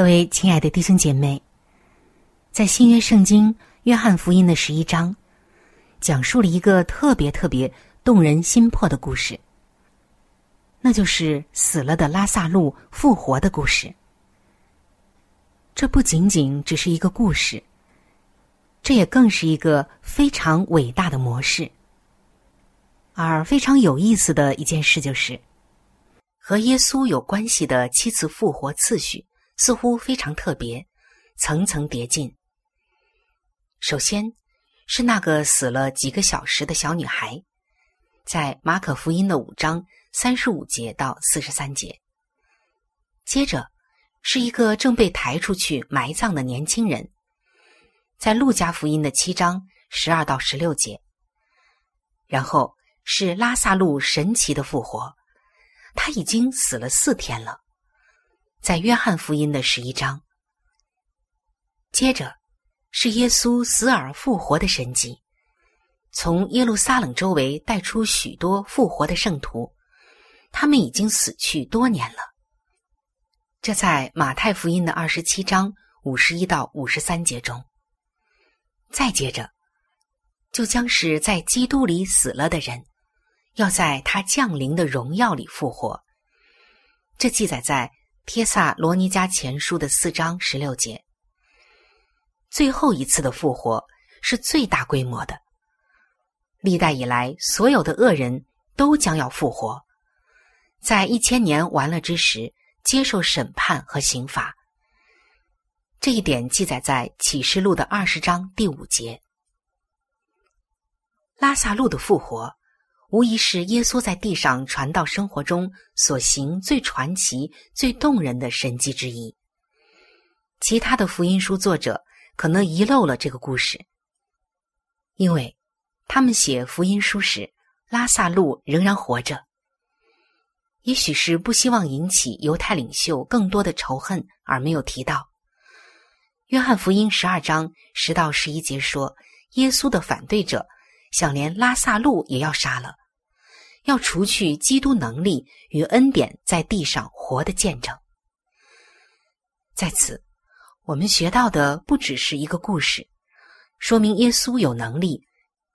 各位亲爱的弟兄姐妹，在新约圣经约翰福音的十一章，讲述了一个特别特别动人心魄的故事，那就是死了的拉萨路复活的故事。这不仅仅只是一个故事，这也更是一个非常伟大的模式。而非常有意思的一件事就是，和耶稣有关系的七次复活次序。似乎非常特别，层层叠进。首先，是那个死了几个小时的小女孩，在马可福音的五章三十五节到四十三节。接着，是一个正被抬出去埋葬的年轻人，在路加福音的七章十二到十六节。然后是拉萨路神奇的复活，他已经死了四天了。在约翰福音的十一章，接着是耶稣死而复活的神迹，从耶路撒冷周围带出许多复活的圣徒，他们已经死去多年了。这在马太福音的二十七章五十一到五十三节中。再接着，就将是在基督里死了的人，要在他降临的荣耀里复活。这记载在。帖萨罗尼迦前书的四章十六节，最后一次的复活是最大规模的。历代以来，所有的恶人都将要复活，在一千年完了之时接受审判和刑罚。这一点记载在启示录的二十章第五节。拉萨路的复活，无疑是耶稣在地上传道生活中所行最传奇、最动人的神迹之一。其他的福音书作者可能遗漏了这个故事，因为他们写福音书时，拉萨路仍然活着。也许是不希望引起犹太领袖更多的仇恨，而没有提到。约翰福音十二章十到十一节说，耶稣的反对者。想连拉萨路也要杀了，要除去基督能力与恩典在地上活的见证。在此，我们学到的不只是一个故事，说明耶稣有能力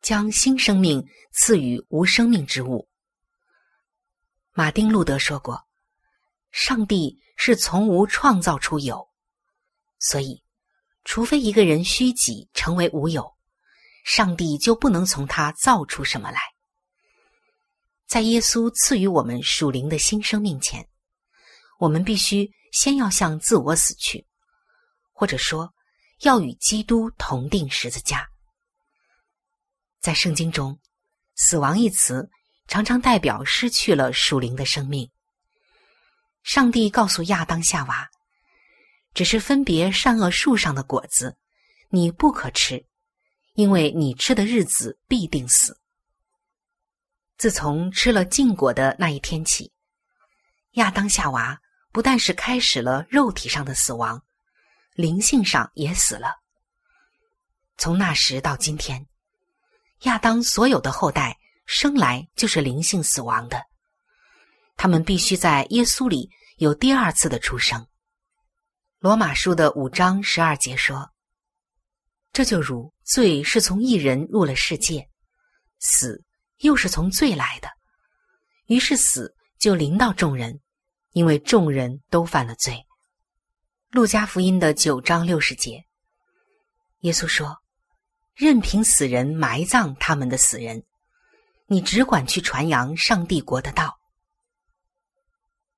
将新生命赐予无生命之物。马丁路德说过：“上帝是从无创造出有，所以，除非一个人虚己成为无有。”上帝就不能从他造出什么来。在耶稣赐予我们属灵的新生命前，我们必须先要向自我死去，或者说，要与基督同定十字架。在圣经中，“死亡”一词常常代表失去了属灵的生命。上帝告诉亚当、夏娃：“只是分别善恶树上的果子，你不可吃。”因为你吃的日子必定死。自从吃了禁果的那一天起，亚当夏娃不但是开始了肉体上的死亡，灵性上也死了。从那时到今天，亚当所有的后代生来就是灵性死亡的，他们必须在耶稣里有第二次的出生。罗马书的五章十二节说。这就如罪是从一人入了世界，死又是从罪来的，于是死就临到众人，因为众人都犯了罪。路加福音的九章六十节，耶稣说：“任凭死人埋葬他们的死人，你只管去传扬上帝国的道。”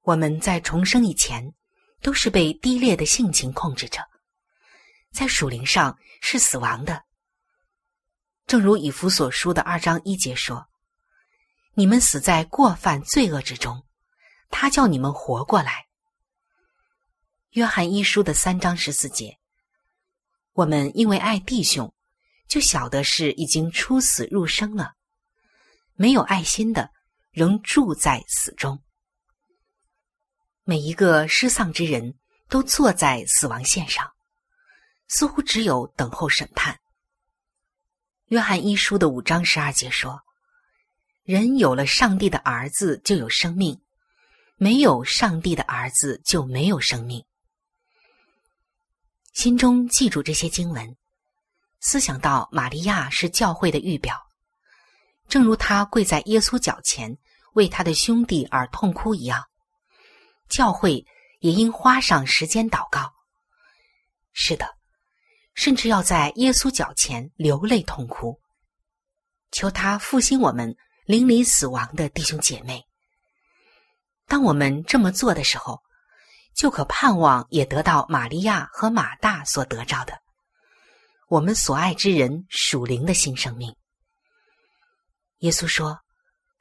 我们在重生以前，都是被低劣的性情控制着。在属灵上是死亡的，正如以弗所书的二章一节说：“你们死在过犯罪恶之中，他叫你们活过来。”约翰一书的三章十四节：“我们因为爱弟兄，就晓得是已经出死入生了；没有爱心的，仍住在死中。”每一个失丧之人都坐在死亡线上。似乎只有等候审判。约翰一书的五章十二节说：“人有了上帝的儿子，就有生命；没有上帝的儿子，就没有生命。”心中记住这些经文，思想到玛利亚是教会的预表，正如他跪在耶稣脚前为他的兄弟而痛哭一样，教会也应花上时间祷告。是的。甚至要在耶稣脚前流泪痛哭，求他复兴我们邻里死亡的弟兄姐妹。当我们这么做的时候，就可盼望也得到玛利亚和马大所得着的，我们所爱之人属灵的新生命。耶稣说：“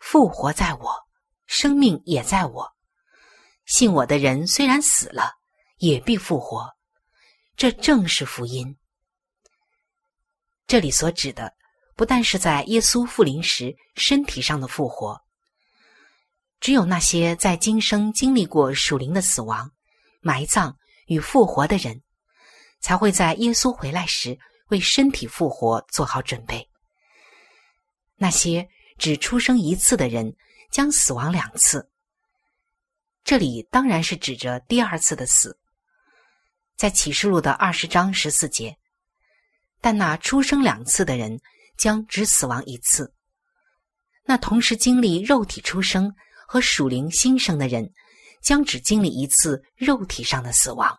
复活在我，生命也在我。信我的人虽然死了，也必复活。这正是福音。”这里所指的，不但是在耶稣复临时身体上的复活。只有那些在今生经历过属灵的死亡、埋葬与复活的人，才会在耶稣回来时为身体复活做好准备。那些只出生一次的人，将死亡两次。这里当然是指着第二次的死，在启示录的二十章十四节。但那出生两次的人将只死亡一次，那同时经历肉体出生和属灵新生的人将只经历一次肉体上的死亡。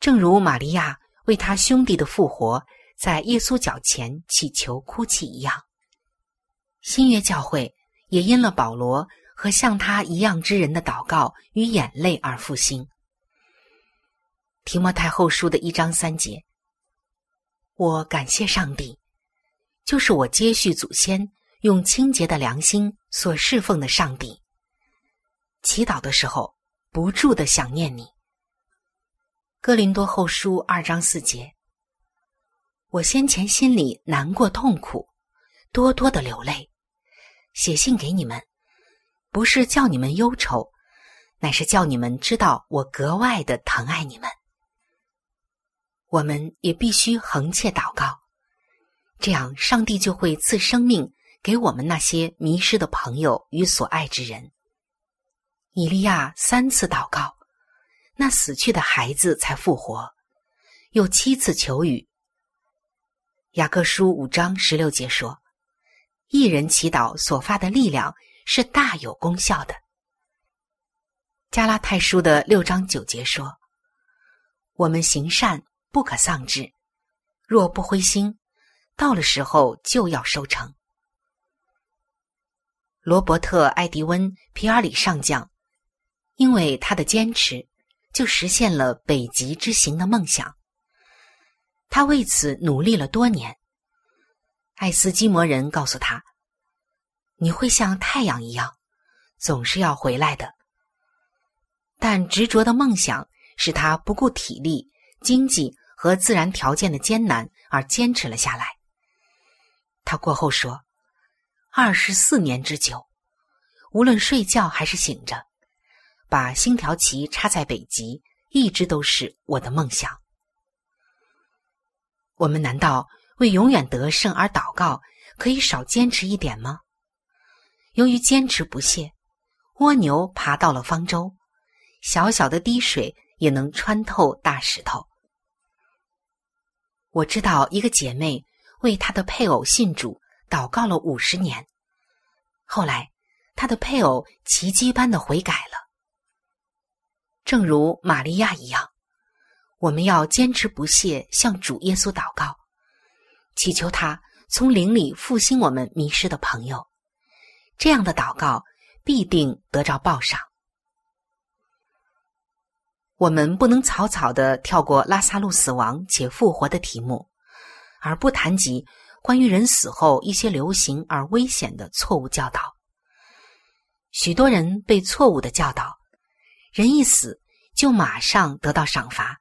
正如玛利亚为他兄弟的复活在耶稣脚前祈求哭泣一样，新约教会也因了保罗和像他一样之人的祷告与眼泪而复兴。提摩太后书的一章三节，我感谢上帝，就是我接续祖先用清洁的良心所侍奉的上帝。祈祷的时候，不住的想念你。哥林多后书二章四节，我先前心里难过痛苦，多多的流泪，写信给你们，不是叫你们忧愁，乃是叫你们知道我格外的疼爱你们。我们也必须横切祷告，这样上帝就会赐生命给我们那些迷失的朋友与所爱之人。以利亚三次祷告。那死去的孩子才复活，又七次求雨。雅各书五章十六节说：“一人祈祷所发的力量是大有功效的。”加拉太书的六章九节说：“我们行善不可丧志，若不灰心，到了时候就要收成。”罗伯特·艾迪温·皮尔里上将，因为他的坚持。就实现了北极之行的梦想。他为此努力了多年。爱斯基摩人告诉他：“你会像太阳一样，总是要回来的。”但执着的梦想使他不顾体力、经济和自然条件的艰难而坚持了下来。他过后说：“二十四年之久，无论睡觉还是醒着。”把星条旗插在北极，一直都是我的梦想。我们难道为永远得胜而祷告，可以少坚持一点吗？由于坚持不懈，蜗牛爬到了方舟，小小的滴水也能穿透大石头。我知道一个姐妹为她的配偶信主祷告了五十年，后来她的配偶奇迹般的悔改了。正如玛利亚一样，我们要坚持不懈向主耶稣祷告，祈求他从灵里复兴我们迷失的朋友。这样的祷告必定得着报赏。我们不能草草的跳过拉萨路死亡且复活的题目，而不谈及关于人死后一些流行而危险的错误教导。许多人被错误的教导。人一死，就马上得到赏罚，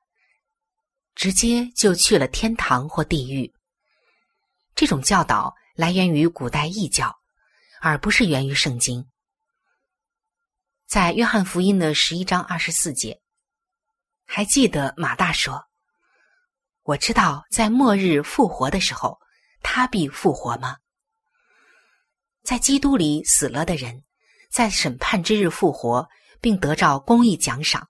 直接就去了天堂或地狱。这种教导来源于古代异教，而不是源于圣经。在约翰福音的十一章二十四节，还记得马大说：“我知道在末日复活的时候，他必复活吗？”在基督里死了的人，在审判之日复活。并得着公益奖赏，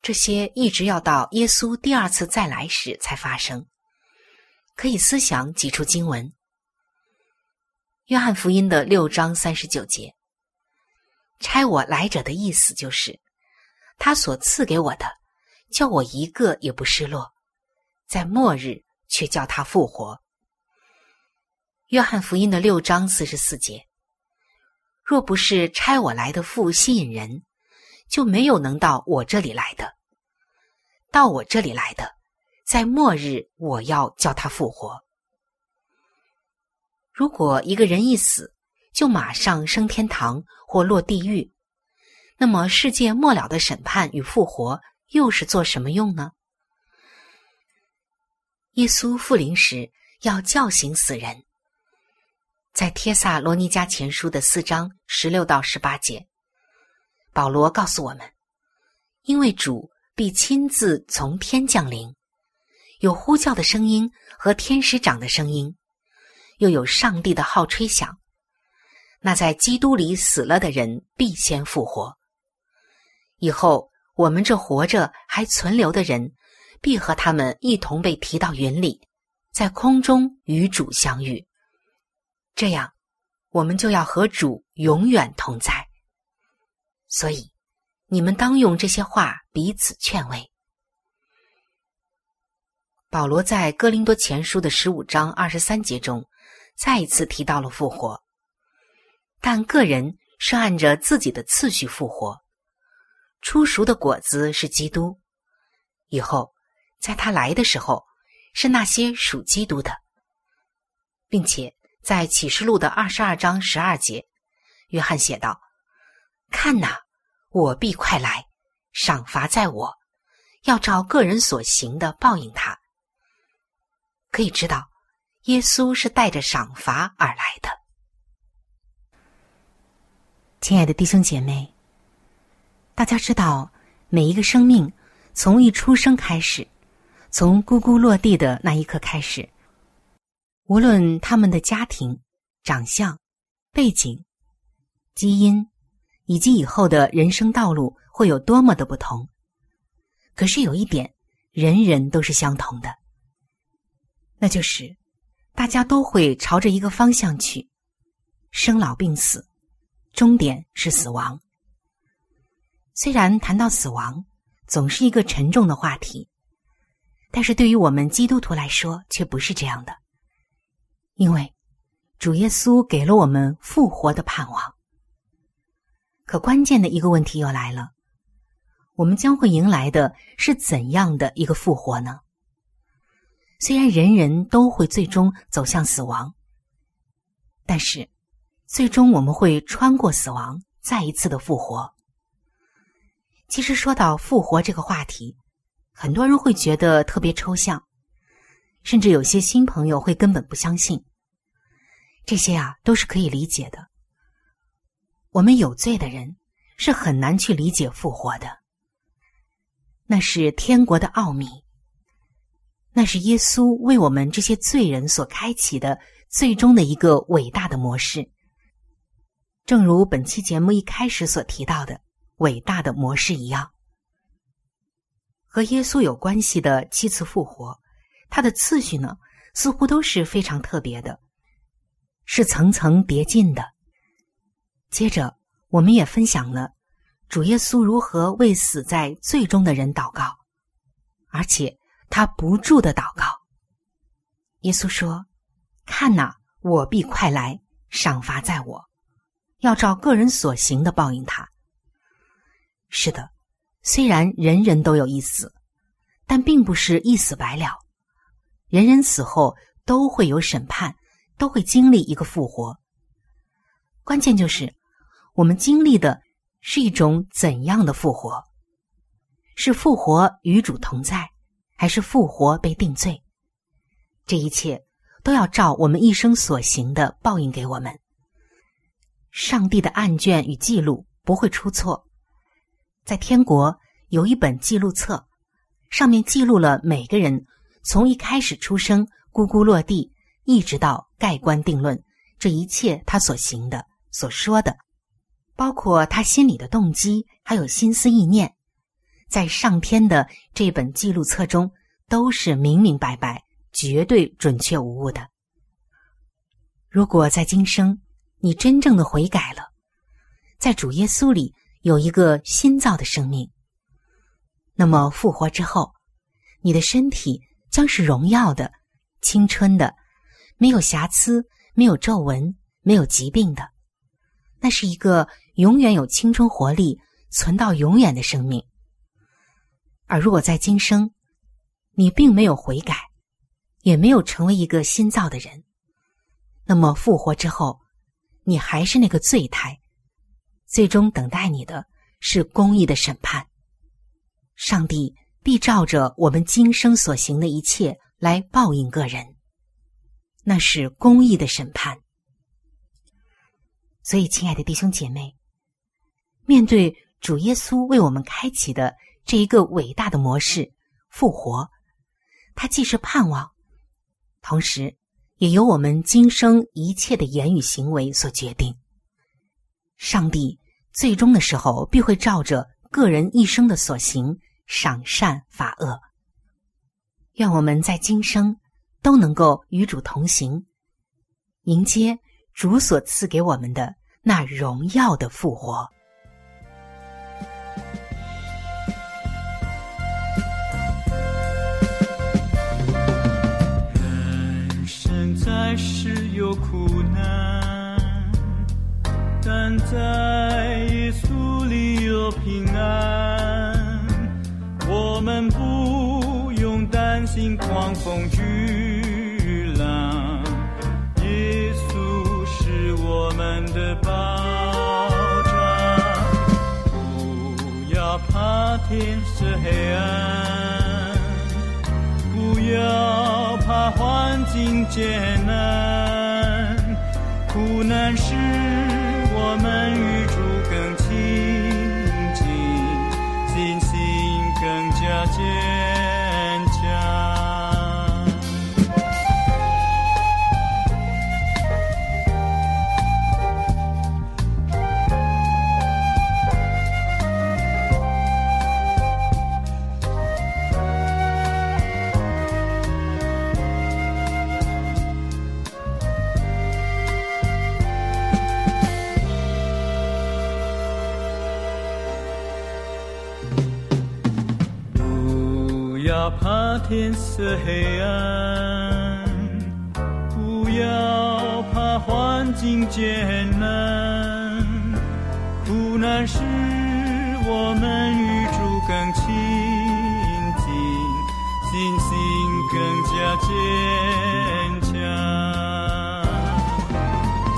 这些一直要到耶稣第二次再来时才发生。可以思想几处经文，《约翰福音》的六章三十九节：“差我来者的意思就是，他所赐给我的，叫我一个也不失落，在末日却叫他复活。”《约翰福音》的六章四十四节。若不是差我来的父吸引人，就没有能到我这里来的。到我这里来的，在末日我要叫他复活。如果一个人一死就马上升天堂或落地狱，那么世界末了的审判与复活又是做什么用呢？耶稣复临时要叫醒死人。在《帖萨罗尼迦前书》的四章十六到十八节，保罗告诉我们：因为主必亲自从天降临，有呼叫的声音和天使长的声音，又有上帝的号吹响。那在基督里死了的人必先复活。以后我们这活着还存留的人，必和他们一同被提到云里，在空中与主相遇。这样，我们就要和主永远同在。所以，你们当用这些话彼此劝慰。保罗在哥林多前书的十五章二十三节中，再一次提到了复活，但个人是按着自己的次序复活。初熟的果子是基督，以后，在他来的时候，是那些属基督的，并且在启示录的二十二章十二节，约翰写道：“看哪，我必快来，赏罚在我，要照个人所行的报应他。”可以知道，耶稣是带着赏罚而来的。亲爱的弟兄姐妹，大家知道，每一个生命从一出生开始，从咕咕落地的那一刻开始，无论他们的家庭、长相、背景、基因，以及以后的人生道路会有多么的不同，可是有一点，人人都是相同的。那就是，大家都会朝着一个方向去，生老病死，终点是死亡。虽然谈到死亡，总是一个沉重的话题，但是对于我们基督徒来说，却不是这样的，因为主耶稣给了我们复活的盼望。可关键的一个问题又来了：我们将会迎来的是怎样的一个复活呢？虽然人人都会最终走向死亡，但是最终我们会穿过死亡，再一次的复活。其实说到复活这个话题，很多人会觉得特别抽象，甚至有些新朋友会根本不相信。这些啊都是可以理解的。我们有罪的人是很难去理解复活的，那是天国的奥秘。那是耶稣为我们这些罪人所开启的最终的一个伟大的模式，正如本期节目一开始所提到的伟大的模式一样。和耶稣有关系的七次复活，它的次序呢，似乎都是非常特别的，是层层叠进的。接着，我们也分享了主耶稣如何为死在最终的人祷告，而且。他不住的祷告。耶稣说：“看哪，我必快来，赏罚在我，要照个人所行的报应他。”是的，虽然人人都有一死，但并不是一死百了。人人死后都会有审判，都会经历一个复活。关键就是我们经历的是一种怎样的复活？是复活与主同在。还是复活被定罪，这一切都要照我们一生所行的报应给我们。上帝的案卷与记录不会出错，在天国有一本记录册，上面记录了每个人从一开始出生、咕咕落地，一直到盖棺定论，这一切他所行的、所说的，包括他心里的动机，还有心思意念。在上天的这本记录册中，都是明明白白、绝对准确无误的。如果在今生你真正的悔改了，在主耶稣里有一个新造的生命，那么复活之后，你的身体将是荣耀的、青春的，没有瑕疵、没有皱纹、没有疾病的。那是一个永远有青春活力、存到永远的生命。而如果在今生，你并没有悔改，也没有成为一个新造的人，那么复活之后，你还是那个罪胎，最终等待你的是公义的审判。上帝必照着我们今生所行的一切来报应个人，那是公义的审判。所以，亲爱的弟兄姐妹，面对主耶稣为我们开启的。这一个伟大的模式复活，它既是盼望，同时也由我们今生一切的言语行为所决定。上帝最终的时候必会照着个人一生的所行赏善罚恶。愿我们在今生都能够与主同行，迎接主所赐给我们的那荣耀的复活。人生在世有苦，在耶稣里有平安。我们不用担心狂。风巨浪，耶稣是我们的保障。不要怕天色黑暗，不要怕环境艰难，苦难是不要怕天色黑暗，不要怕环境艰难，苦难使我们与主更亲近，信心更加坚强。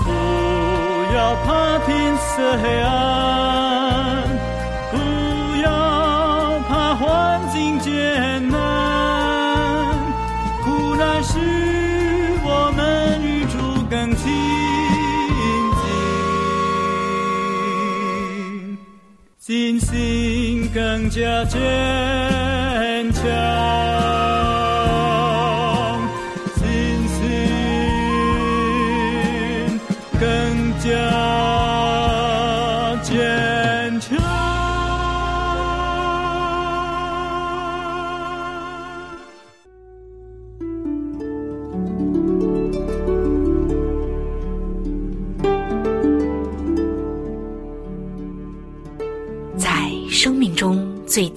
不要怕天色黑暗，心更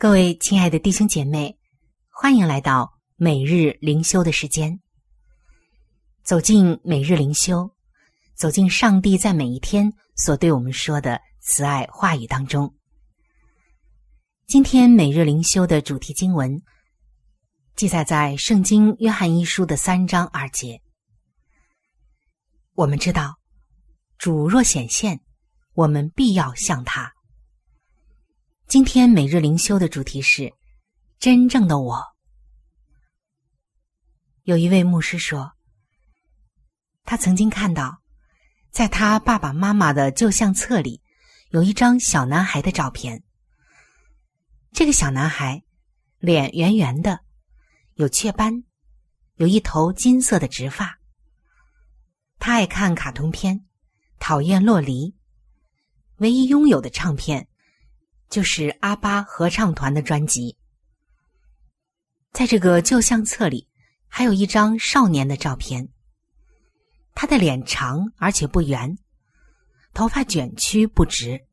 各位亲爱的弟兄姐妹，欢迎来到每日灵修的时间。走进每日灵修，走进上帝在每一天所对我们说的慈爱话语当中。今天每日灵修的主题经文记载在《圣经·约翰一书》的三章二节。我们知道，主若显现，我们必要向他。今天每日灵修的主题是“真正的我”。有一位牧师说，他曾经看到，在他爸爸妈妈的旧相册里，有一张小男孩的照片。这个小男孩脸圆圆的，有雀斑，有一头金色的直发。他爱看卡通片，讨厌洛黎，唯一拥有的唱片。就是阿巴合唱团的专辑。在这个旧相册里，还有一张少年的照片。他的脸长而且不圆，头发卷曲不直，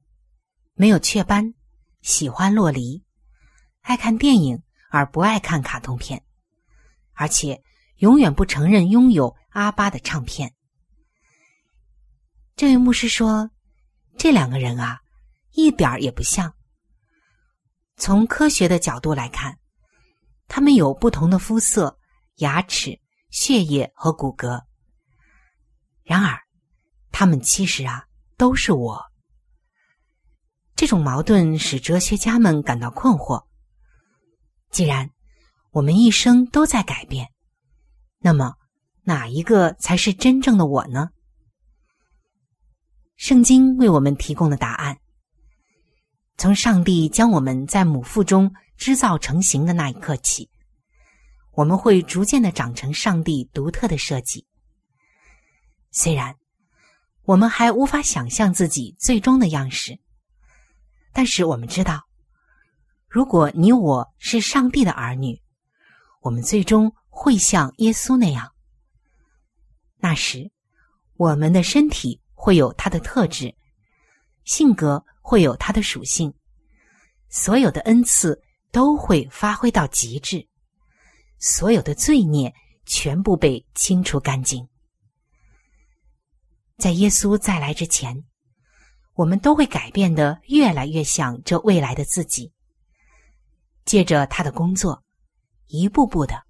没有雀斑，喜欢洛黎，爱看电影而不爱看卡通片，而且永远不承认拥有阿巴的唱片。这位牧师说：“这两个人啊，一点儿也不像。”从科学的角度来看，他们有不同的肤色、牙齿、血液和骨骼。然而，他们其实啊都是我。这种矛盾使哲学家们感到困惑。既然我们一生都在改变，那么哪一个才是真正的我呢？圣经为我们提供了答案。从上帝将我们在母腹中织造成型的那一刻起，我们会逐渐的长成上帝独特的设计。虽然我们还无法想象自己最终的样式，但是我们知道，如果你我是上帝的儿女，我们最终会像耶稣那样。那时，我们的身体会有它的特质，性格。会有它的属性，所有的恩赐都会发挥到极致，所有的罪孽全部被清除干净。在耶稣再来之前，我们都会改变的越来越像这未来的自己。借着他的工作，一步步的，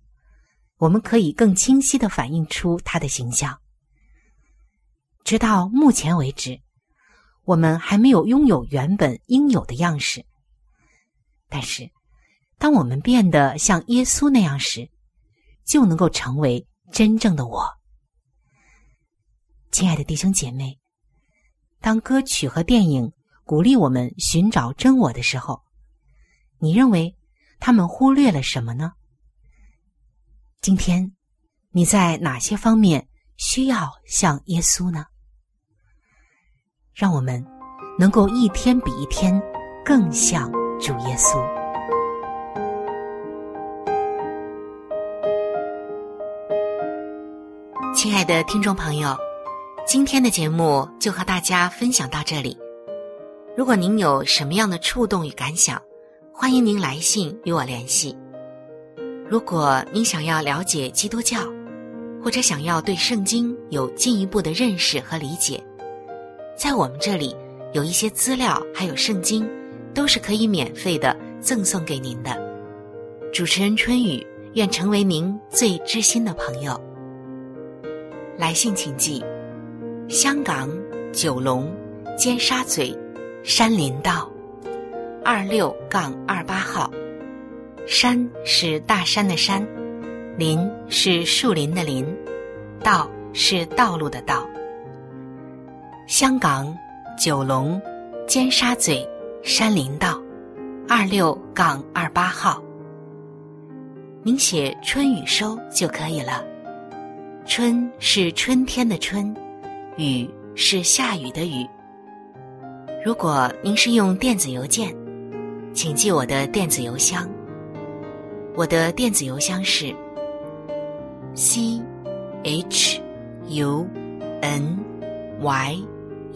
我们可以更清晰的反映出他的形象。直到目前为止。我们还没有拥有原本应有的样式，但是，当我们变得像耶稣那样时，就能够成为真正的我。亲爱的弟兄姐妹，当歌曲和电影鼓励我们寻找真我的时候，你认为他们忽略了什么呢？今天，你在哪些方面需要像耶稣呢？让我们能够一天比一天更像主耶稣。亲爱的听众朋友，今天的节目就和大家分享到这里。如果您有什么样的触动与感想，欢迎您来信与我联系。如果您想要了解基督教，或者想要对圣经有进一步的认识和理解。在我们这里有一些资料，还有圣经，都是可以免费的赠送给您的。主持人春雨愿成为您最知心的朋友。来信请寄：香港九龙尖沙咀山林道二六杠二八号。山是大山的山，林是树林的林，道是道路的道。香港九龙尖沙咀山林道二六杠二八号，您写“春雨收”就可以了。春是春天的春，雨是下雨的雨。如果您是用电子邮件，请记我的电子邮箱。我的电子邮箱是 c h u n y。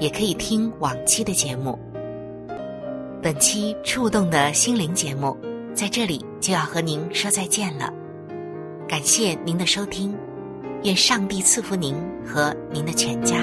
也可以听往期的节目。本期触动的心灵节目在这里就要和您说再见了，感谢您的收听，愿上帝赐福您和您的全家。